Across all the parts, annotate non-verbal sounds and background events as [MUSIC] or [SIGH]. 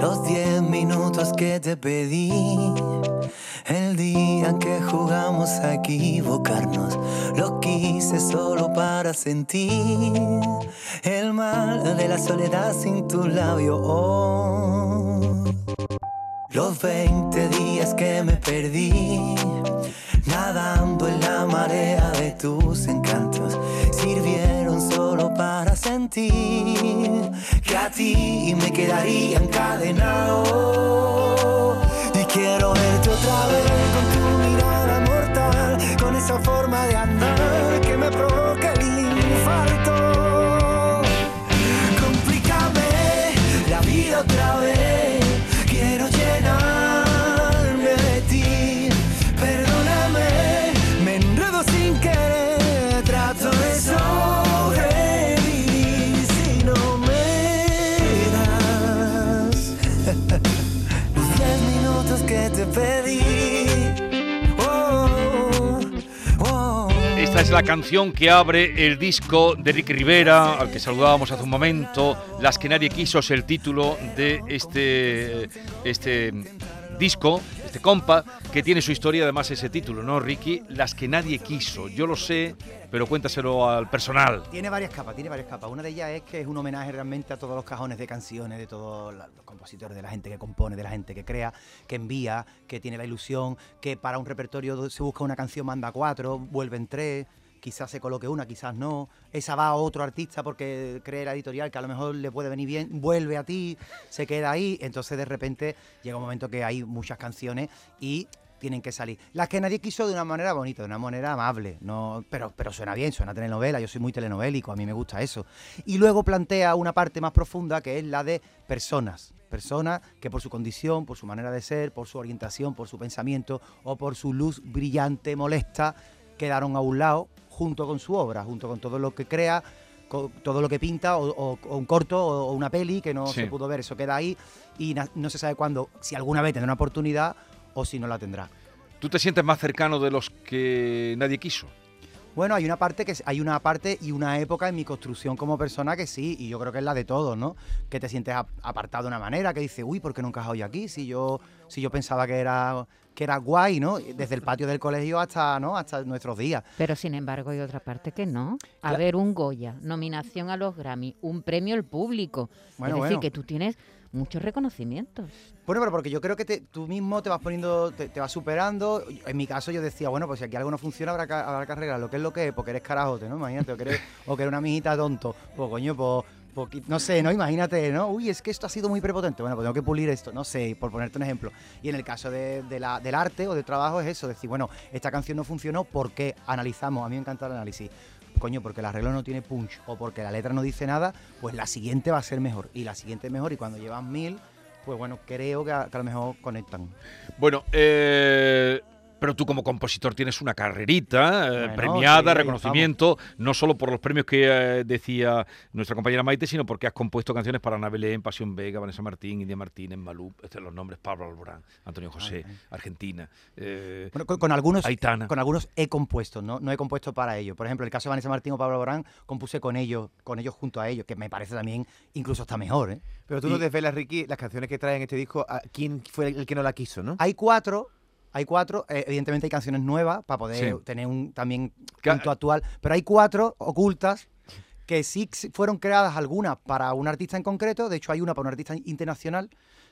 Los diez minutos que te pedí, el día que jugamos a equivocarnos, lo quise solo para sentir el mal de la soledad sin tu labio. Oh. Los 20 días que me perdí, nadando en la marea de tus encantos, para sentir que a ti me quedaría encadenado. Y quiero verte otra vez es la canción que abre el disco de Ricky Rivera, al que saludábamos hace un momento. Las que nadie quiso es el título de este, este disco, este compa, que tiene su historia, además ese título, ¿no, Ricky? Las que nadie quiso. Yo lo sé, pero cuéntaselo al personal. Tiene varias capas, tiene varias capas. Una de ellas es que es un homenaje realmente a todos los cajones de canciones, de todos los compositores, de la gente que compone, de la gente que crea, que envía, que tiene la ilusión, que para un repertorio se busca una canción, manda cuatro, vuelven tres, quizás se coloque una, quizás no. Esa va a otro artista porque cree la editorial que a lo mejor le puede venir bien, vuelve a ti, se queda ahí. Entonces de repente llega un momento que hay muchas canciones y tienen que salir. Las que nadie quiso de una manera bonita, de una manera amable, no, pero, pero suena bien, suena telenovela, yo soy muy telenovélico, a mí me gusta eso. Y luego plantea una parte más profunda que es la de personas. Personas que por su condición, por su manera de ser, por su orientación, por su pensamiento o por su luz brillante, molesta, quedaron a un lado junto con su obra, junto con todo lo que crea, todo lo que pinta, o, o- o un corto o, una peli que no Sí. se pudo ver, eso queda ahí y no se sabe cuándo, si alguna vez tendrá una oportunidad o si no la tendrá. ¿Tú te sientes más cercano de los que nadie quiso? Bueno, hay una parte que hay una parte y una época en mi construcción como persona que sí, y yo creo que es la de todos, ¿no? Que te sientes ap- apartado de una manera, que dices, uy, ¿por qué he encajado yo aquí? Si yo, si yo pensaba que era, que era guay, ¿no? Desde el patio del colegio hasta, ¿no? Hasta nuestros días. Pero sin embargo hay otra parte que no. A ver, un Goya, nominación a los Grammy, un premio al público. Bueno, es decir, bueno. que tú tienes muchos reconocimientos. Bueno, pero porque yo creo que te- tú mismo te vas poniendo, te, te vas superando. En mi caso yo decía, bueno, pues si aquí algo no funciona habrá que, habrá que arreglarlo. ¿Qué es lo que es? Porque eres carajote, ¿no? Imagínate, o que eres, [LAUGHS] o que eres una mijita tonto. Pues coño, pues, pues, no sé, ¿no? Imagínate, ¿no? Uy, es que esto ha sido muy prepotente. Bueno, pues tengo que pulir esto, no sé, por ponerte un ejemplo. Y en el caso de, de la- del arte o del trabajo es eso, decir, bueno, esta canción no funcionó, ¿por qué? Analizamos, a mí me encanta el análisis. Coño, porque el arreglo no tiene punch o porque la letra no dice nada, pues la siguiente va a ser mejor. Y la siguiente es mejor. Y cuando llevas mil, pues bueno, creo que a, que a lo mejor conectan. Bueno, eh, pero tú como compositor tienes una carrerita eh, Bueno, premiada, sí, reconocimiento, no solo por los premios que eh, decía nuestra compañera Maite, sino porque has compuesto canciones para Ana Belén, Pasión Vega, Vanessa Martín, India Martínez, Malú, estos son los nombres, Pablo Alborán, Antonio José. Argentina. eh, Bueno, con, con algunos, Aitana. con algunos he compuesto, ¿no? no he compuesto para ellos. Por ejemplo, el caso de Vanessa Martín o Pablo Borán, compuse con ellos, con ellos junto a ellos, que me parece también incluso hasta mejor. ¿eh? Pero tú Y- no desvelas, Ricky, las canciones que traen en este disco, a quién fue el que no la quiso, ¿no? Hay cuatro, hay cuatro, eh, evidentemente hay canciones nuevas para poder Sí. tener un también punto actual, pero hay cuatro ocultas que sí fueron creadas algunas para un artista en concreto, de hecho hay una para un artista internacional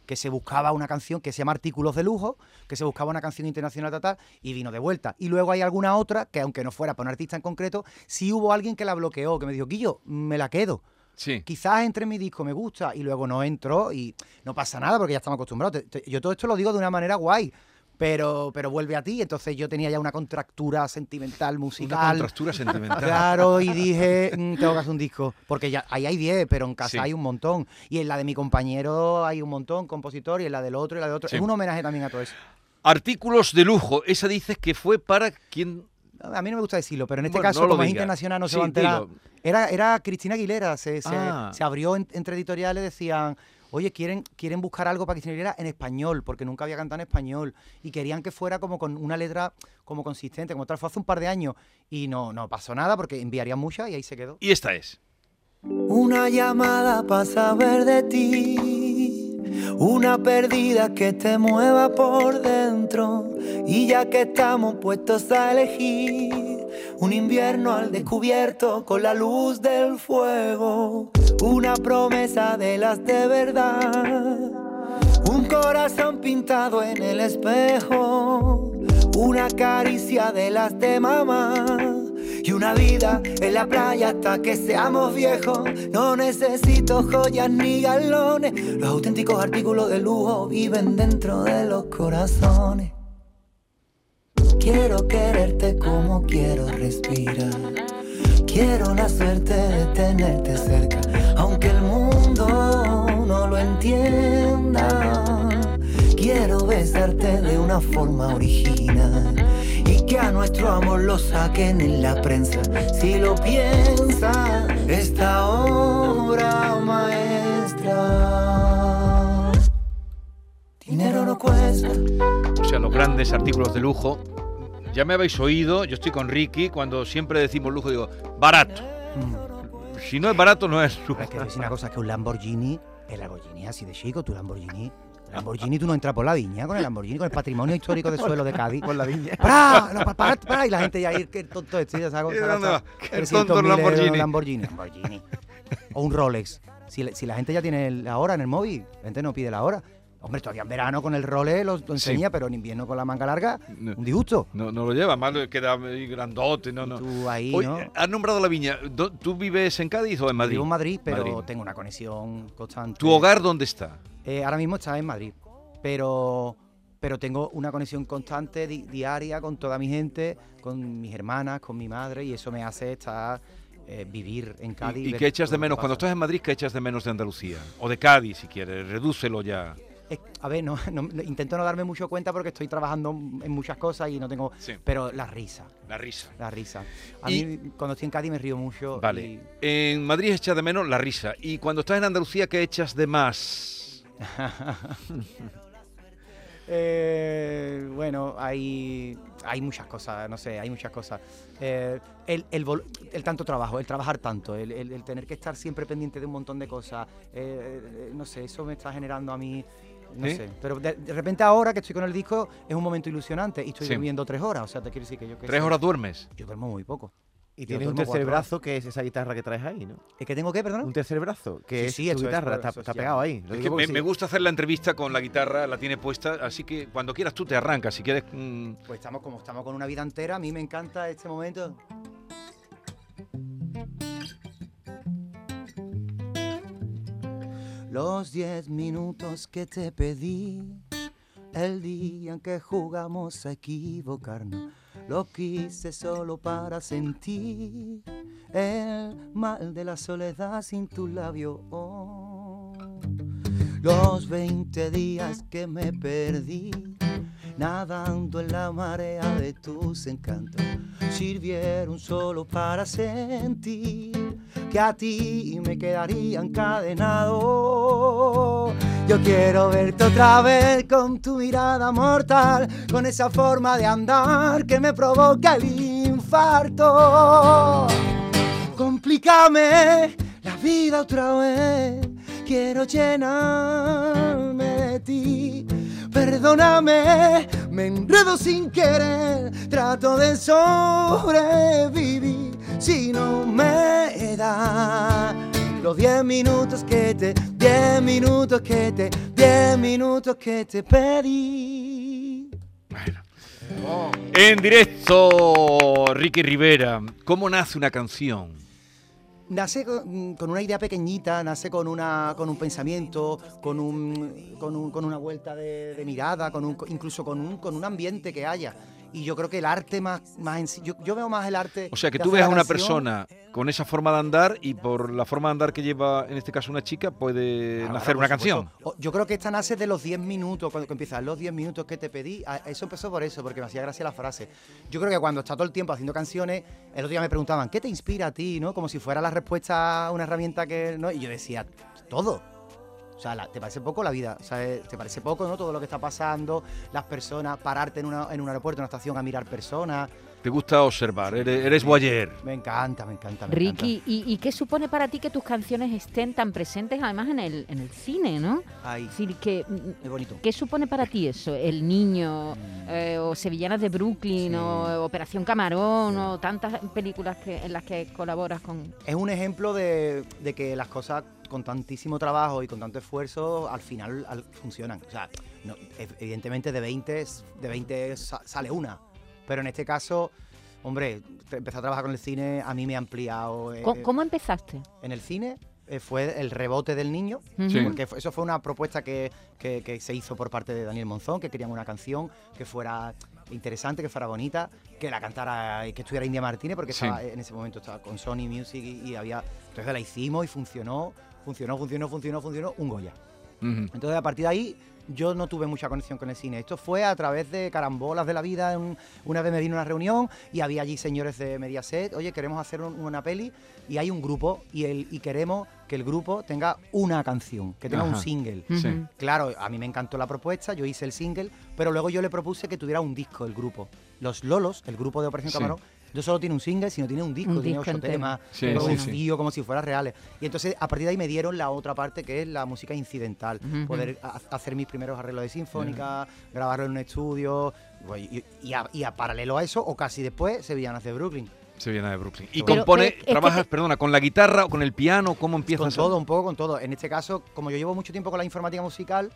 que se buscaba una canción que se llama Artículos de Lujo, que se buscaba una canción internacional tal, tal, y vino de vuelta. Y luego hay alguna otra que aunque no fuera para un artista en concreto, sí hubo alguien que la bloqueó, que me dijo, Guillo, me la quedo. sí. Quizás entre en mi disco, me gusta, y luego no entró y no pasa nada porque ya estamos acostumbrados. Yo todo esto lo digo de una manera guay, pero, pero vuelve a ti. Entonces yo tenía ya una contractura sentimental, Una musical. contrastura sentimental. Claro, y dije, "Mm, tengo que hacer un disco. Porque ya ahí hay 10, pero en casa Sí. hay un montón. Y en la de mi compañero hay un montón, compositor, y en la del otro y la de otro. Sí. Es un homenaje también a todo eso. Artículos de lujo, esa dices que fue para quien... A mí no me gusta decirlo, pero en este Bueno, caso, no lo como es internacional, no se va a enterar. Era, era Cristina Aguilera, se, se- Ah. se abrió en- entre editoriales, decían, oye, quieren, quieren buscar algo para Cristina Aguilera en español, porque nunca había cantado en español, y querían que fuera como con una letra como consistente, como tal, fue hace un par de años, y no, no pasó nada, porque enviarían muchas y ahí se quedó. Y esta es. Una llamada para saber de ti, Una perdida que te mueva por dentro. Y ya que estamos puestos a elegir, un invierno al descubierto con la luz del fuego. Una promesa de las de verdad. Un corazón pintado en el espejo. Una caricia de las de mamá. Y una vida en la playa hasta que seamos viejos. No necesito joyas ni galones. Los auténticos artículos de lujo viven dentro de los corazones. Quiero quererte como quiero respirar. Quiero la suerte de tenerte cerca, aunque el mundo no lo entienda. Quiero besarte de una forma original y que a nuestro amor lo saquen en la prensa. Si lo piensa, esta obra maestra. Dinero no cuesta. O sea, los grandes artículos de lujo. Ya me habéis oído, yo estoy con Ricky, cuando siempre decimos lujo, digo, barato. Si no es barato, no es lujo. Pero es que es una cosa que un Lamborghini, el Lamborghini así de chico, tu Lamborghini. Lamborghini, tú no entras por la viña con el Lamborghini, con el patrimonio histórico de suelo de Cádiz. Por la viña. ¡Para! No, pa- para, para, y la gente ya ir, que tonto este, ya sabe, ¿Y sabe- dónde va? sabe- Qué 300.000 tonto el euros Lamborghini. Lamborghini. Lamborghini. O un Rolex. Si, si la gente ya tiene la hora en el móvil, la gente no pide la hora. Hombre, todavía en verano con el Rolex lo, lo enseña, pero en invierno con la manga larga, No. un disgusto. No, no lo lleva, más queda grandote, no, no. Tú ahí, ¿no? has nombrado la viña. ¿Dó- ¿Tú vives en Cádiz o en Madrid? Vivo en Madrid, pero Madrid. tengo una conexión constante. ¿Tu hogar dónde está? Eh, ahora mismo está en Madrid, pero, pero tengo una conexión constante di- diaria con toda mi gente, con mis hermanas, con mi madre, y eso me hace estar, eh, vivir en Cádiz. ¿Y, y qué echas de menos? Cuando estás en Madrid, ¿qué echas de menos de Andalucía? O de Cádiz, si quieres. Redúcelo ya. A ver, no, [LAUGHS] no- intento no darme mucho cuenta porque estoy trabajando en muchas cosas y no tengo... Sí. Pero la risa, La risa. la risa. A Y- mí cuando estoy en Cádiz me río mucho. Vale. y- En Madrid echas de menos la risa. ¿Y cuando estás en Andalucía, qué echas de más? [LAUGHS] Eh, bueno, hay, hay muchas cosas, no sé, hay muchas cosas. Eh, el, el tanto trabajo, el trabajar tanto, el, el- tener que estar siempre pendiente de un montón de cosas, eh, no sé, eso me está generando a mí, no ¿Sí? sé. Pero de, de repente ahora que estoy con el disco es un momento ilusionante y estoy Sí. durmiendo tres horas, o sea, te quiero decir que yo... Que ¿Tres sé, horas duermes? Yo duermo muy poco. Y tienes un tercer brazo que es esa guitarra que traes ahí, ¿no? ¿Es que tengo que, perdón? Un tercer brazo que Sí, es sí, tu eso es guitarra, por- está, está sí, pegado ahí. Es que me, porque me sí. gusta hacer la entrevista con la guitarra, la tiene puesta, así que cuando quieras tú te arrancas. Si quieres. mm, Pues estamos como estamos con una vida entera, a mí me encanta este momento. Los diez minutos que te pedí, el día en que jugamos a equivocarnos, lo quise solo para sentir el mal de la soledad sin tu labio. Oh. Los 20 días que me perdí, nadando en la marea de tus encantos, sirvieron solo para sentir que a ti me quedaría encadenado. Yo quiero verte otra vez con tu mirada mortal, con esa forma de andar que me provoca el infarto. Complícame la vida otra vez. Quiero llenarme de ti. Perdóname, me enredo sin querer. Trato de sobrevivir si no me da los 10 minutos que te, 10 minutos que te, 10 minutos que te pedí. Bueno. En directo, Ricky Rivera. ¿Cómo nace una canción? Nace con, con una idea pequeñita, nace con, una, con un pensamiento, con, un, con, un- con una vuelta de, de mirada, con un, incluso con un, con un ambiente que haya. Y yo creo que el arte más, más en sí, yo, yo veo más el arte. O sea, que tú ves a una persona con esa forma de andar y por la forma de andar que lleva, en este caso, una chica, puede Claro, nacer una canción. Yo creo que esta nace de los 10 minutos, cuando empiezan los 10 minutos que te pedí. Eso empezó por eso, porque me hacía gracia la frase. Yo creo que cuando está todo el tiempo haciendo canciones, el otro día me preguntaban, ¿qué te inspira a ti? ¿no? Como si fuera la respuesta a una herramienta que. ¿no? Y yo decía, todo. O sea, la- ¿te parece poco la vida? O sea, eh, ¿te parece poco, no? Todo lo que está pasando, las personas, pararte en, una- en un aeropuerto, en una estación a mirar personas. Te gusta observar, eres, eres voyeur. Me encanta, me encanta. Me Ricky, ¿y, y qué supone para ti que tus canciones estén tan presentes además en el, en el cine, no? Ay, Es decir, que, es bonito. ¿qué supone para ti eso? El niño, Mm. eh, o Sevillanas de Brooklyn, Sí. o Operación Camarón, Sí. o tantas películas que, en las que colaboras con... Es un ejemplo de, de que las cosas con tantísimo trabajo y con tanto esfuerzo al final al- funcionan. O sea, no- evidentemente de 20, s- de 20 sa- sale una. Pero en este caso, hombre, empezar a trabajar con el cine a mí me ha ampliado. eh, ¿Cómo, cómo empezaste? En el cine eh, fue el rebote del niño. Sí. Porque fue- eso fue una propuesta que, que- que se hizo por parte de Daniel Monzón, que querían una canción que fuera interesante, que fuera bonita, que la cantara, que estuviera India Martínez, porque Sí. estaba, en ese momento estaba con Sony Music y, y había. Entonces la hicimos y funcionó, funcionó, funcionó, funcionó, funcionó, un Goya. Entonces a partir de ahí yo no tuve mucha conexión con el cine. Esto fue a través de carambolas de la vida. Un- una vez me vino a una reunión y había allí señores de Mediaset, oye, queremos hacer un- una peli y hay un grupo y, el, y queremos que el grupo tenga una canción, que tenga un single. Sí. Claro, a mí me encantó la propuesta, yo hice el single, pero luego yo le propuse que tuviera un disco el grupo. Los Lolos, el grupo de Operación Sí. No solo tiene un single, sino tiene un disco, Un tiene disco ocho temas, Sí, producido sí, como si fueran reales. Y entonces a partir de ahí me dieron la otra parte que es la música incidental, poder ha- hacer mis primeros arreglos de sinfónica, grabarlo en un estudio, y, y a, y a paralelo a eso, o casi después, Sevillanas de Brooklyn. Sevillanas de Brooklyn. Y Pero- compone, pero que trabajas, te- perdona, con la guitarra o con el piano, ¿cómo empiezas? Con todo, un poco con todo. En este caso, como yo llevo mucho tiempo con la informática musical,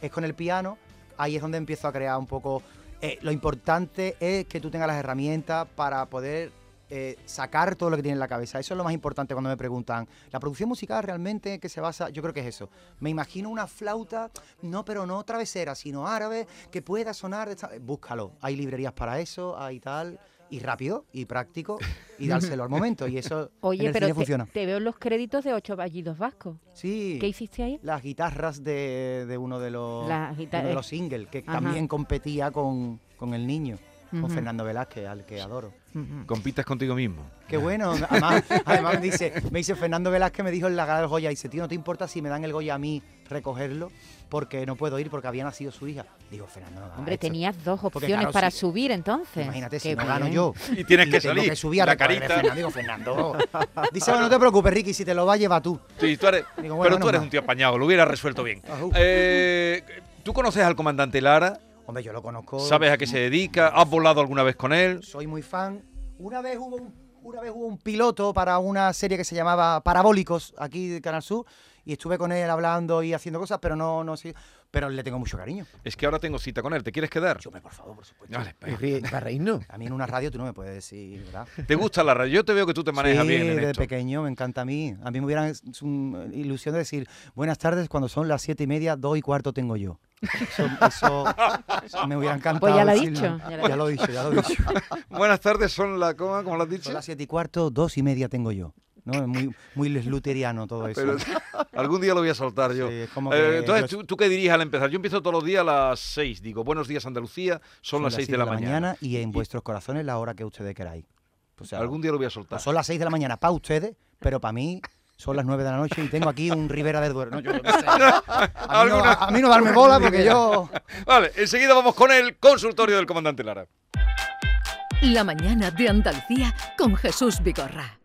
es con el piano, ahí es donde empiezo a crear un poco... eh, lo importante es que tú tengas las herramientas para poder eh, sacar todo lo que tienes en la cabeza. Eso es lo más importante cuando me preguntan, ¿la producción musical realmente que se basa? Yo creo que es eso. Me imagino una flauta, no, pero no travesera, sino árabe, que pueda sonar... de esta- Búscalo. Hay librerías para eso, hay tal... Y rápido, y práctico, y dárselo al momento. Y eso [LAUGHS] en Oye, el pero cine te, funciona. te veo en los créditos de Ocho Vallidos Vascos. Sí. ¿Qué hiciste ahí? las guitarras de, de uno de los, de guitar- uno de los singles, que Ajá. también competía con, con el niño, con. Fernando Velázquez, al que adoro. Ujú. Compites contigo mismo. Qué bueno, [LAUGHS] además, además me, dice, me dice Fernando Velázquez, me dijo en la gala del Goya, dice, tío, ¿no te importa si me dan el Goya a mí recogerlo? Porque no puedo ir porque había nacido su hija. Digo, Fernando, no Hombre, esto". tenías dos Porque, opciones claro, para si- subir entonces. Imagínate si no gano yo. Y tienes que tengo salir. que subir a la carita. Fernando. Digo, Fernando. [LAUGHS] Dice, bueno, no te preocupes, Ricky, si te lo va a llevar tú. Sí, tú eres- Digo, bueno, pero tú eres un tío apañado, lo hubieras resuelto bien. Eh, ¿Tú conoces al comandante Lara? Hombre, yo lo conozco. ¿Sabes a qué se dedica? ¿Has volado alguna vez con él? soy muy fan. Una vez hubo un, una vez hubo un piloto para una serie que se llamaba Parabólicos aquí de Canal Sur y estuve con él hablando y haciendo cosas, pero no no sé, pero le tengo mucho cariño. Es que ahora tengo cita con él. ¿Te quieres quedar? Yo me, por favor, por supuesto. Vale, Para reírnos. A mí en una radio tú no me puedes decir, ¿verdad? ¿Te gusta la radio? Yo te veo que tú te manejas sí, bien en desde pequeño me encanta a mí. A mí me hubiera es un- ilusión de decir buenas tardes cuando son las siete y media, dos y cuarto tengo yo. Eso, eso- me hubiera encantado. Pues ya lo decirlo. dicho, ya lo he dicho, ya lo he dicho. [LAUGHS] Buenas tardes, son la coma, como lo has dicho. Son las siete y cuarto, dos y media tengo yo. ¿no? Es muy, muy lesluteriano todo eso. Pero [LAUGHS] algún día lo voy a soltar yo. Sí, como Eh, entonces, yo- ¿tú, tú qué dirías al empezar? Yo empiezo todos los días a las 6. Digo, buenos días Andalucía, son, las 6 de la, mañana. y en vuestros corazones la hora que ustedes queráis. O sea, Algún día lo voy a soltar. pues son las 6 de la mañana para ustedes, pero para mí son las 9 de la noche y tengo aquí un Rivera del Duero. No, yo no sé. [LAUGHS] a, mí no, a- a mí no darme bola porque yo... Vale, enseguida vamos con el consultorio del comandante Lara. La mañana de Andalucía con Jesús Vigorra.